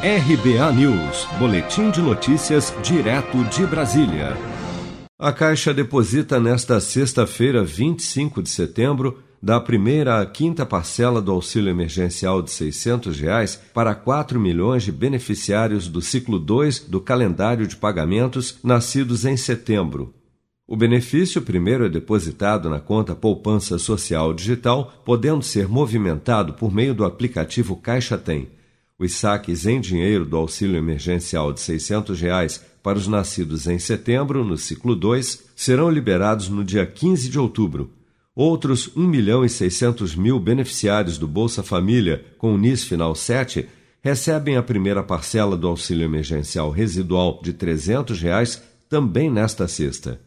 RBA News, Boletim de Notícias, direto de Brasília. A Caixa deposita nesta sexta-feira, 25 de setembro, da primeira à quinta parcela do auxílio emergencial de 600 reais para 4 milhões de beneficiários do ciclo 2 do calendário de pagamentos nascidos em setembro. O benefício primeiro é depositado na conta Poupança Social Digital, podendo ser movimentado por meio do aplicativo Caixa Tem. Os saques em dinheiro do auxílio emergencial de 600 reais para os nascidos em setembro, no ciclo 2, serão liberados no dia 15 de outubro. Outros 1 milhão e 600 mil beneficiários do Bolsa Família com o NIS final 7 recebem a primeira parcela do auxílio emergencial residual de 300 reais também nesta sexta.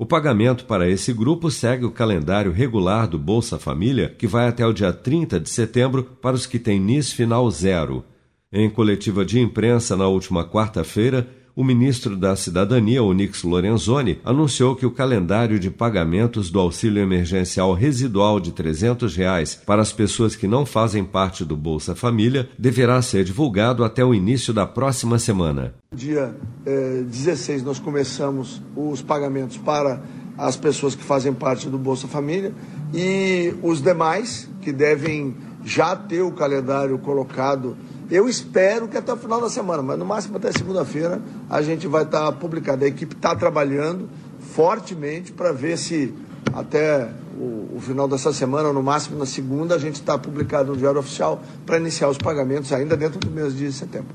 O pagamento para esse grupo segue o calendário regular do Bolsa Família, que vai até o dia 30 de setembro para os que têm NIS final zero. Em coletiva de imprensa na última quarta-feira, o ministro da Cidadania, Onix Lorenzoni, anunciou que o calendário de pagamentos do auxílio emergencial residual de 300 reais para as pessoas que não fazem parte do Bolsa Família deverá ser divulgado até o início da próxima semana. Dia eh, 16 nós começamos os pagamentos para as pessoas que fazem parte do Bolsa Família e os demais que devem já ter o calendário colocado eu espero que até o final da semana, mas no máximo até segunda-feira a gente vai estar tá publicado. A equipe está trabalhando fortemente para ver se até o, o, final dessa semana, ou no máximo na segunda, a gente está publicado no Diário Oficial para iniciar os pagamentos ainda dentro do mês de setembro.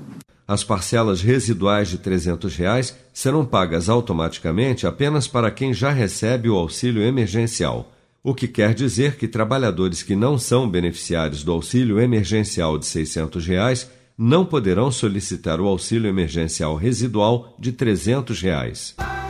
As parcelas residuais de 300 reais serão pagas automaticamente apenas para quem já recebe o auxílio emergencial o que quer dizer que trabalhadores que não são beneficiários do auxílio emergencial de 600 reais não poderão solicitar o auxílio emergencial residual de 300 reais.